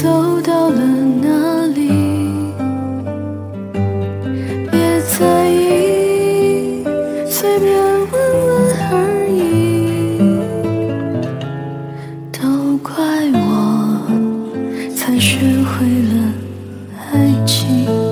走到了哪里？别在意，随便问问而已。都怪我，才学会了爱情。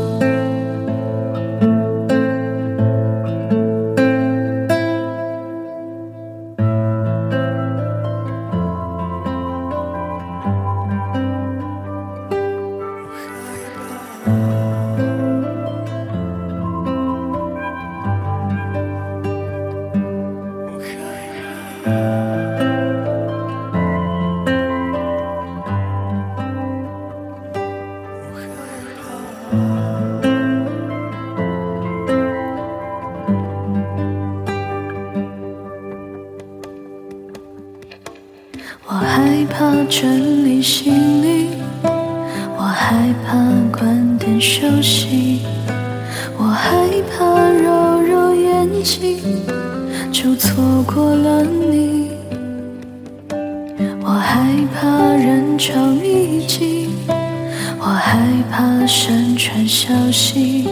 我害怕整理行李，我害怕关灯休息，我害怕揉揉眼睛就错过了你，我害怕人潮密集，我害怕山川小溪，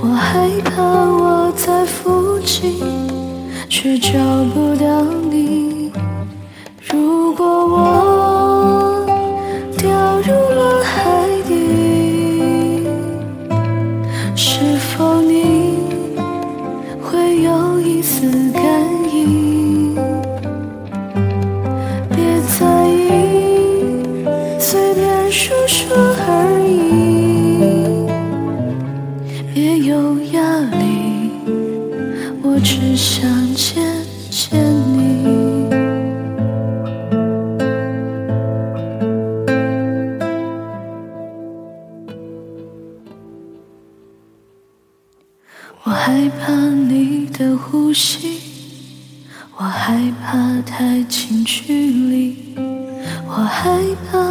我害怕我在附近，却找不到你。如果我掉入了海底，是别有压力，我只想见见你。我害怕你的呼吸，我害怕太近距离，我害怕。